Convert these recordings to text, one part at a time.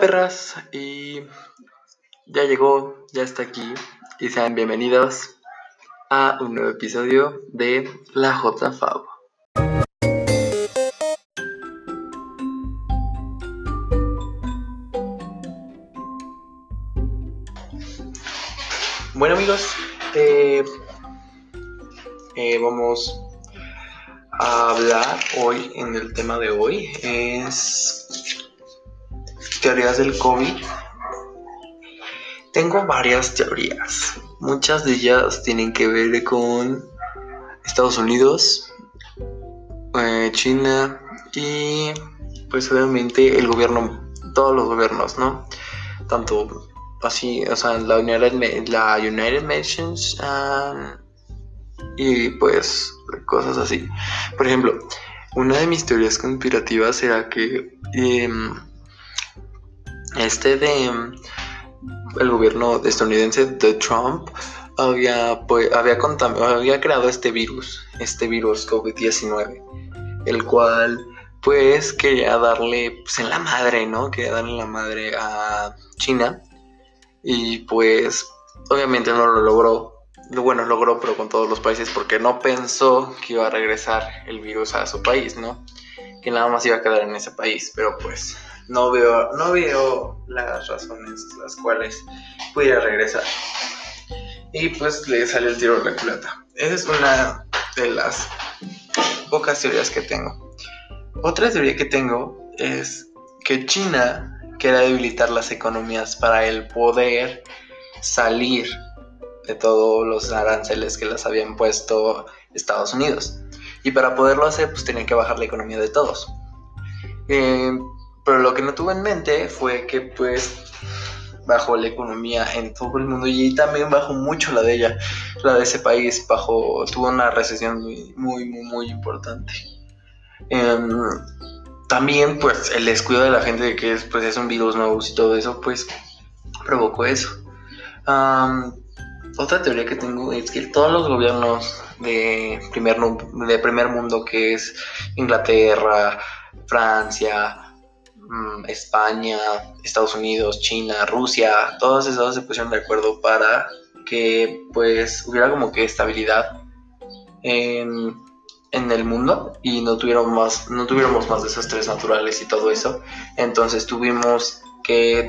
Perras y ya llegó, ya está aquí y sean bienvenidos a un nuevo episodio de La J Bueno amigos, eh, eh, vamos a hablar hoy en el tema de hoy. Es teorías del COVID. Tengo varias teorías. Muchas de ellas tienen que ver con Estados Unidos, eh, China y pues obviamente el gobierno, todos los gobiernos, ¿no? Tanto así, o sea, la United, la United Nations ah, y pues cosas así. Por ejemplo, una de mis teorías conspirativas era que em, este de el gobierno estadounidense de Trump había, pues, había, había creado este virus, este virus COVID-19, el cual pues quería darle pues en la madre, ¿no? Quería darle la madre a China y pues obviamente no lo logró. Bueno, logró, pero con todos los países porque no pensó que iba a regresar el virus a su país, ¿no? Que nada más iba a quedar en ese país, pero pues no veo, no veo las razones las cuales pudiera regresar. Y pues le sale el tiro de la culata. Esa es una de las pocas teorías que tengo. Otra teoría que tengo es que China quiere debilitar las economías para el poder salir de todos los aranceles que les habían puesto Estados Unidos. Y para poderlo hacer, pues tenían que bajar la economía de todos. Eh, pero lo que no tuve en mente fue que pues bajó la economía en todo el mundo y también bajó mucho la de ella, la de ese país, bajó, tuvo una recesión muy, muy, muy, importante. Em, también pues el descuido de la gente de que es, pues, es un virus nuevo y todo eso pues provocó eso. otra teoría que tengo es que todos los gobiernos de primer, de primer mundo que es Inglaterra, Francia, España, Estados Unidos, China, Rusia, todos esos se pusieron de acuerdo para que pues hubiera como que estabilidad en, el mundo y no tuviéramos más, no tuviéramos más desastres naturales y todo eso. Entonces tuvimos que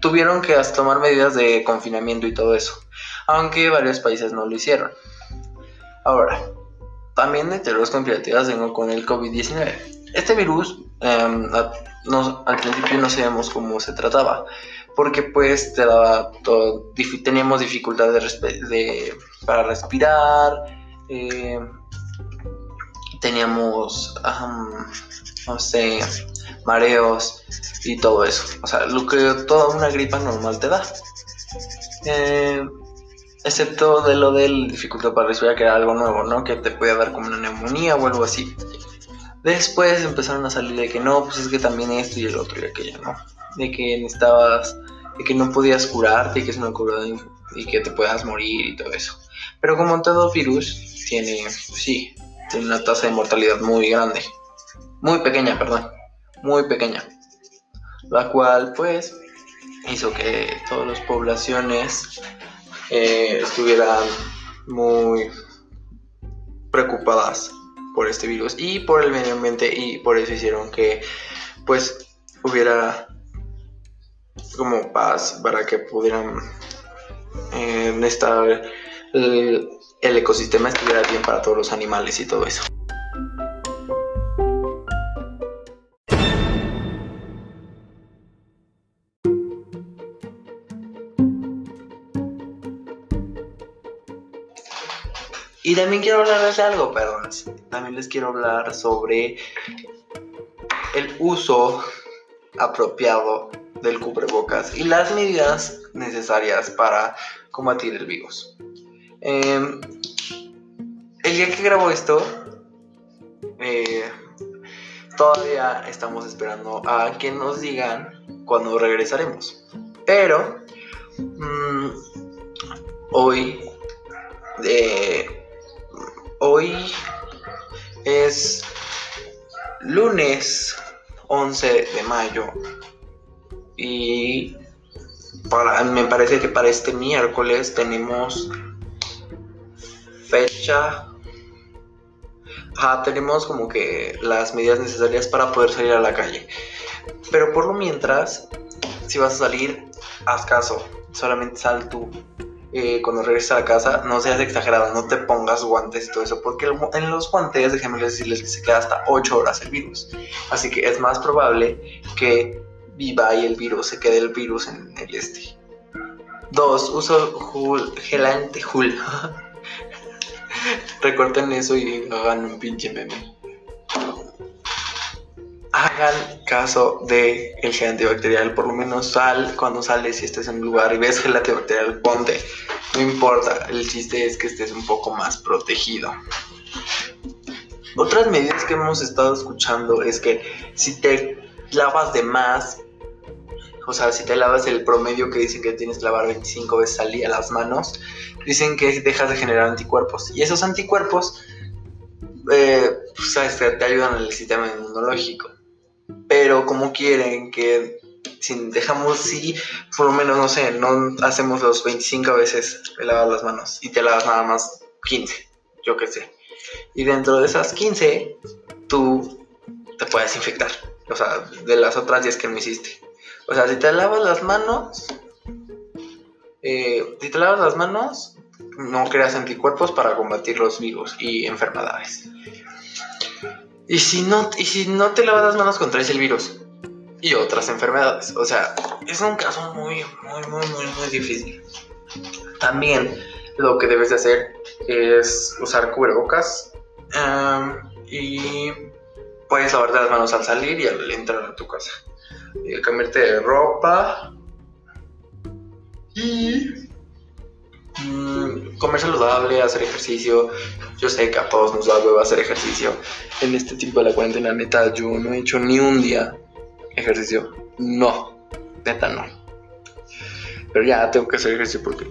tuvieron que tomar medidas de confinamiento y todo eso, aunque varios países no lo hicieron. Ahora, también de teorías conspirativas tengo con el COVID-19. Este virus em, al principio no sabíamos cómo se trataba, porque pues te daba todo, teníamos dificultades de, para respirar, eh, teníamos, no sé, mareos y todo eso. O sea, lo que toda una gripa normal te da. Eh, excepto de lo del dificultad para respirar, que era algo nuevo, ¿no? Que te podía dar como una neumonía o algo así. Después empezaron a salir de que no, pues es que también esto y el otro y aquello, ¿no? De que necesitabas, de que no podías curarte y que es una cura y que te puedas morir y todo eso. Pero como todo virus, tiene, sí, tiene una tasa de mortalidad muy grande. Muy pequeña, perdón. Muy pequeña. La cual, pues, hizo que todas las poblaciones eh, estuvieran muy preocupadas por este virus y por el medio ambiente y por eso hicieron que pues hubiera como paz para que pudieran eh, estar el, el ecosistema estuviera bien para todos los animales y todo eso. Y también quiero hablarles de algo, También les quiero hablar sobre el uso apropiado del cubrebocas y las medidas necesarias para combatir el virus. Em, el día que grabo esto, eh, todavía estamos esperando a que nos digan cuándo regresaremos. Pero mm, hoy de Hoy es lunes 11 de mayo Y para, me parece que para este miércoles tenemos fecha. tenemos como que las medidas necesarias para poder salir a la calle. Pero por lo mientras, si vas a salir, haz caso. Solamente sal tú. Eh, cuando regreses a la casa, no seas exagerado, no te pongas guantes y todo eso, porque en los guantes, déjenme decirles que se queda hasta 8 horas el virus. Así que es más probable que viva ahí el virus, se quede el virus en el este. Dos, uso gel gelante Hul. Recorten eso y hagan un pinche meme. Hagan caso de el gel antibacterial, por lo menos sal cuando sales y estés en un lugar y ves gel antibacterial, ponte. No importa, el chiste es que estés un poco más protegido. Otras medidas que hemos estado escuchando es que si te lavas de más, o sea, si te lavas el promedio que dicen que tienes que lavar 25 veces al día las manos, dicen que dejas de generar anticuerpos. Y esos anticuerpos, eh, pues, te ayudan al sistema inmunológico. Pero como quieren que si dejamos, si por lo menos, no sé, no hacemos los 25 veces de lavar las manos y te lavas nada más 15, yo qué sé. Y dentro de esas 15, tú te puedes infectar. O sea, de las otras 10 que no hiciste. O sea, si te lavas las manos, eh, si te lavas las manos, no creas anticuerpos para combatir los virus y enfermedades. Y si no, y si no te lavas las manos, contraes el virus y otras enfermedades. O sea, es un caso muy, muy, muy, muy, muy difícil. También lo que debes de hacer es usar cubrebocas y puedes lavarte las manos al salir y al entrar a tu casa. Y cambiarte de ropa y comer saludable, hacer ejercicio. Yo sé que a todos nos da huevo hacer ejercicio. En este tiempo de la cuarentena, neta, yo no he hecho ni un día ejercicio. No, neta, no. Pero ya tengo que hacer ejercicio porque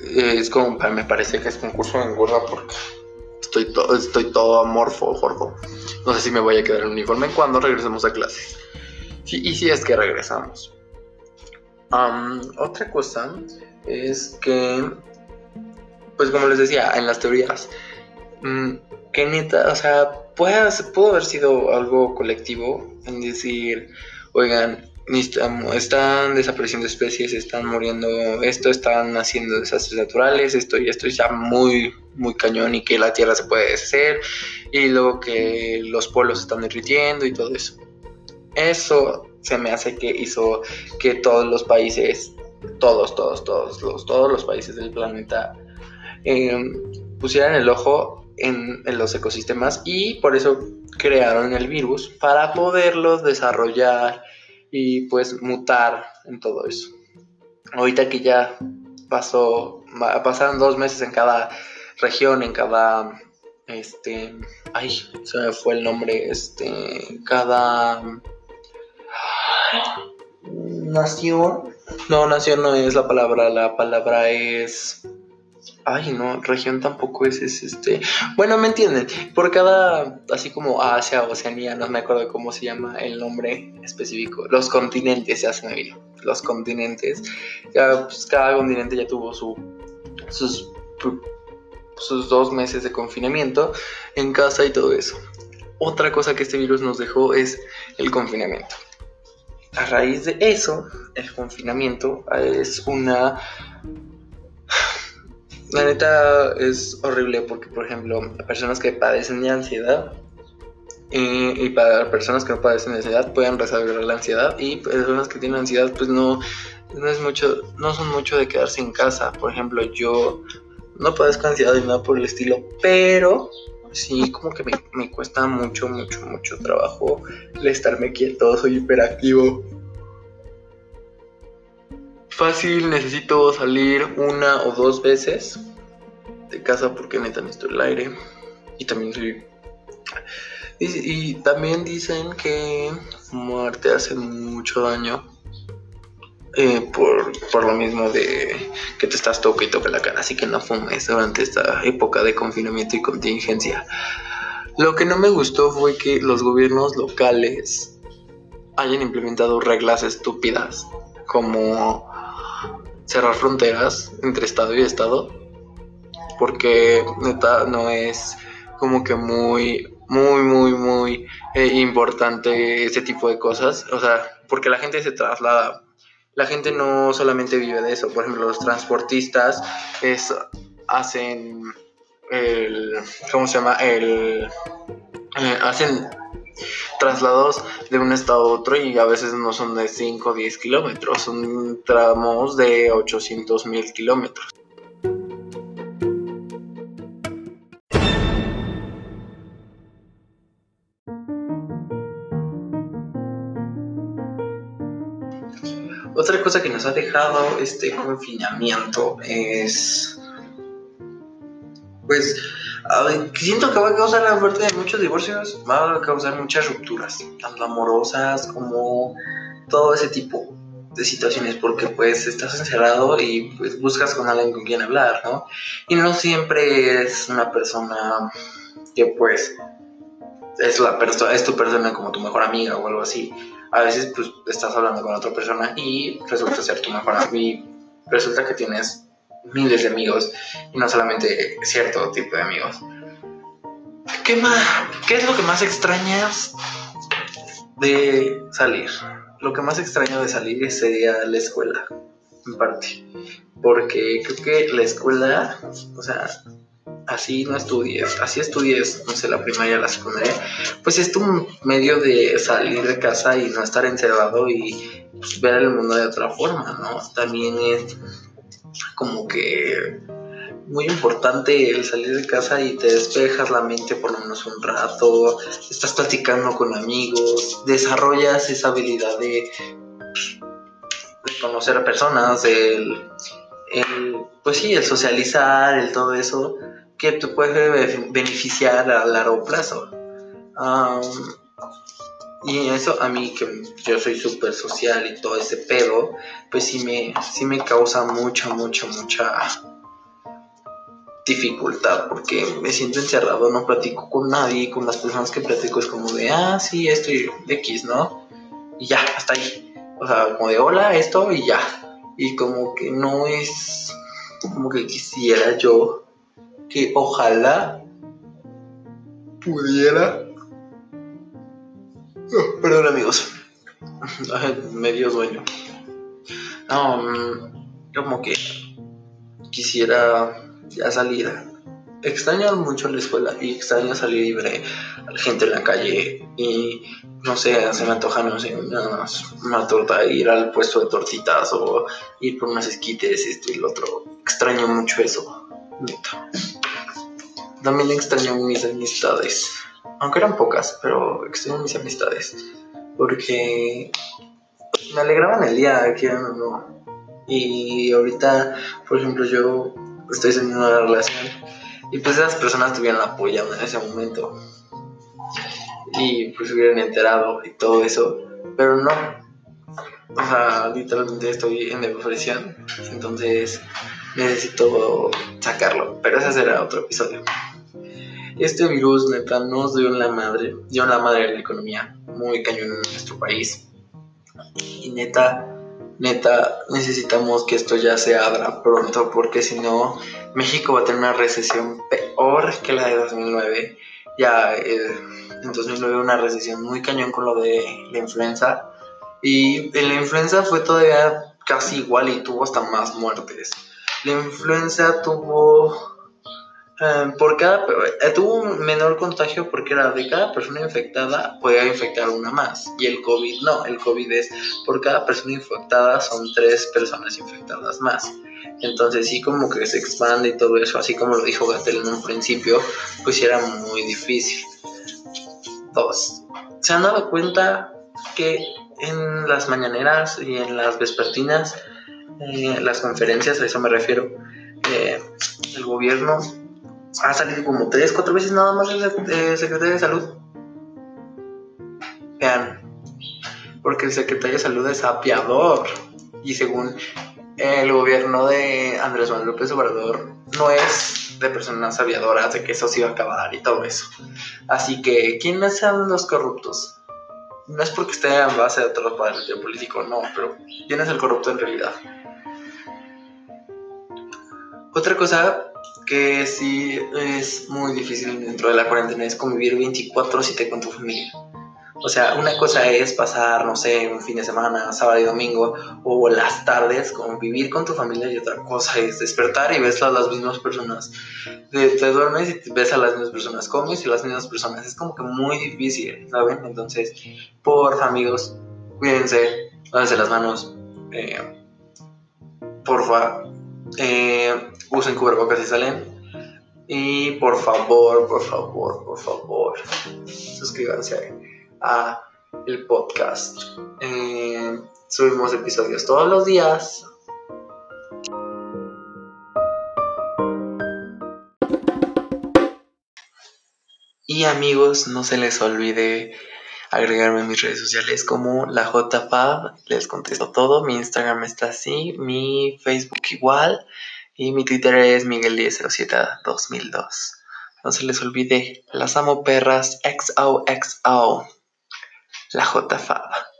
eh, es como, me parece que es concurso de engorda porque estoy, todo estoy todo amorfo, forfo. No sé si me voy a quedar en uniforme cuando regresemos a clases. y si es que regresamos. otra cosa es que pues como les decía, en las teorías, mm, que neta, o sea, puede, pudo haber sido algo colectivo en decir, oigan, están desapareciendo especies, están muriendo esto, están haciendo desastres naturales, esto y esto ya muy, muy cañón y que la Tierra se puede deshacer y luego que los polos están derritiendo y todo eso. Eso se me hace que hizo que todos los países, todos, todos, todos, los, todos los países del planeta eh, pusieran el ojo en, los ecosistemas y por eso crearon el virus para poderlos desarrollar y pues mutar en todo eso. Ahorita que ya pasó, pasaron dos meses en cada región, en cada, este, ay, se me fue el nombre, este, cada nación, no, nación no es la palabra, la palabra es Ay, no, región tampoco es, este. Bueno, me entienden. Por cada, así como Asia, Oceanía, no me acuerdo cómo se llama el nombre específico. Los continentes, ya se me vino. Los continentes. Ya, pues, cada continente ya tuvo su, sus, sus dos meses de confinamiento en casa y todo eso. Otra cosa que este virus nos dejó es el confinamiento. A raíz de eso, el confinamiento es una la neta es horrible porque, por ejemplo, personas que padecen de ansiedad y, para personas que no padecen de ansiedad pueden resolver la ansiedad y personas que tienen ansiedad pues no, no es mucho, no son mucho de quedarse en casa. Por ejemplo, yo no padezco ansiedad ni nada por el estilo, pero sí como que me, me cuesta mucho, mucho, mucho trabajo el estarme quieto, soy hiperactivo Fácil, necesito salir una o dos veces de casa porque neta necesito el aire. Y también soy... Y, también dicen que muerte hace mucho daño. Eh, por, por, lo mismo de que te estás toque y toque la cara. Así que no fumes durante esta época de confinamiento y contingencia. Lo que no me gustó fue que los gobiernos locales hayan implementado reglas estúpidas como cerrar fronteras entre estado y estado, porque no es como que muy, muy, muy, muy eh, importante ese tipo de cosas, o sea, porque la gente se traslada. La gente no solamente vive de eso, por ejemplo, los transportistas es, hacen el, ¿cómo se llama? El, eh, hacen traslados de un estado a otro y a veces no son de 5 o 10 kilómetros, son tramos de 800 mil kilómetros. Otra cosa que nos ha dejado este confinamiento es pues siento que va a causar la muerte de muchos divorcios, va a causar muchas rupturas, tanto amorosas como todo ese tipo de situaciones, porque pues estás encerrado y pues buscas con alguien con quien hablar, ¿no? Y no siempre es una persona que pues es la persona, es tu persona como tu mejor amiga o algo así. A veces pues estás hablando con otra persona y resulta ser tu mejor amiga. Resulta que tienes miles de amigos y no solamente cierto tipo de amigos. ¿Qué, más, ¿Qué es lo que más extrañas de salir? Lo que más extraño de salir sería la escuela, en parte. Porque creo que la escuela, o sea, así no estudies, así estudies, no sé, la primaria, la secundaria, pues es tu medio de salir de casa y no estar encerrado y ver el mundo de otra forma, ¿no? También es como que muy importante el salir de casa y te despejas la mente por lo menos un rato, estás platicando con amigos, desarrollas esa habilidad de, conocer a personas, el, pues sí, el socializar, el todo eso, que te puede beneficiar a largo plazo. Y eso a mí, que yo soy súper social y todo ese pedo, pues sí me, sí me causa mucha, mucha, mucha dificultad porque me siento encerrado, no platico con nadie, con las personas que platico es como de, ah, sí, estoy X, ¿no? Y ya, hasta ahí. O sea, como de, hola, esto y ya. Y como que no es, como que quisiera yo que ojalá pudiera perdón amigos. Medio dueño. No, mm, como que quisiera ya salir. Extraño mucho la escuela y extraño salir libre a la gente en la calle y no sé, se me antoja, no sé, una, torta, ir al puesto de tortitas o ir por unas esquites, esto y lo otro. Extraño mucho eso, También extraño mis amistades aunque eran pocas, pero extraño mis amistades, porque me alegraban el día, que o no. Y ahorita, por ejemplo, yo estoy en una relación y pues esas personas tuvieran apoyado en ese momento y pues hubieran enterado y todo eso, pero no. O sea, literalmente estoy en depresión, entonces necesito sacarlo, pero ese será otro episodio. Este virus, neta, nos dio en la madre, dio en la madre de la economía, muy cañón en nuestro país. Y neta, neta, necesitamos que esto ya se abra pronto, porque si no, México va a tener una recesión peor que la de 2009. Ya eh, en 2009 una recesión muy cañón con lo de la influenza. Y la influenza fue todavía casi igual y tuvo hasta más muertes. La influenza tuvo Em, por cada eh, tuvo un menor contagio porque era de cada persona infectada podía infectar una más y el COVID no, el COVID es por cada persona infectada son tres personas infectadas más. Entonces sí como que se expande y todo eso, así como lo dijo Gatel en un principio, pues era muy difícil. Dos, ¿se han dado cuenta que en las mañaneras y en las vespertinas, eh, las conferencias, a eso me refiero, eh, el gobierno ha salido como tres, cuatro veces nada más el secretario de salud. Vean, porque el secretario de salud es apiador y según el gobierno de Andrés Manuel López Obrador no es de personas aviadoras, de que eso se iba a acabar y todo eso. Así que, ¿quiénes son los corruptos? no es porque esté en base de otro partido político, no, pero ¿quién es el corrupto en realidad? Otra cosa que sí es muy difícil dentro de la cuarentena es convivir 24/7 con tu familia. O sea, una cosa es pasar, no sé, un fin de semana, sábado y domingo, o las tardes, convivir con tu familia, y otra cosa es despertar y ves a las mismas personas. Te, duermes y ves a las mismas personas, comes y las mismas personas. Es como que muy difícil, ¿saben? Entonces, porfa, amigos, cuídense, lávense las manos, eh, porfa, eh, usen cubrebocas si salen. Y por favor, por favor, por favor, suscríbanse a el podcast. Eh, subimos episodios todos los días. Y amigos, no se les olvide agregarme en mis redes sociales como la JFab. Les contesto todo. Mi Instagram está así, mi Facebook igual. Y mi Twitter es Miguel10072002. No se les olvide, las amo perras XOXO la JFAB.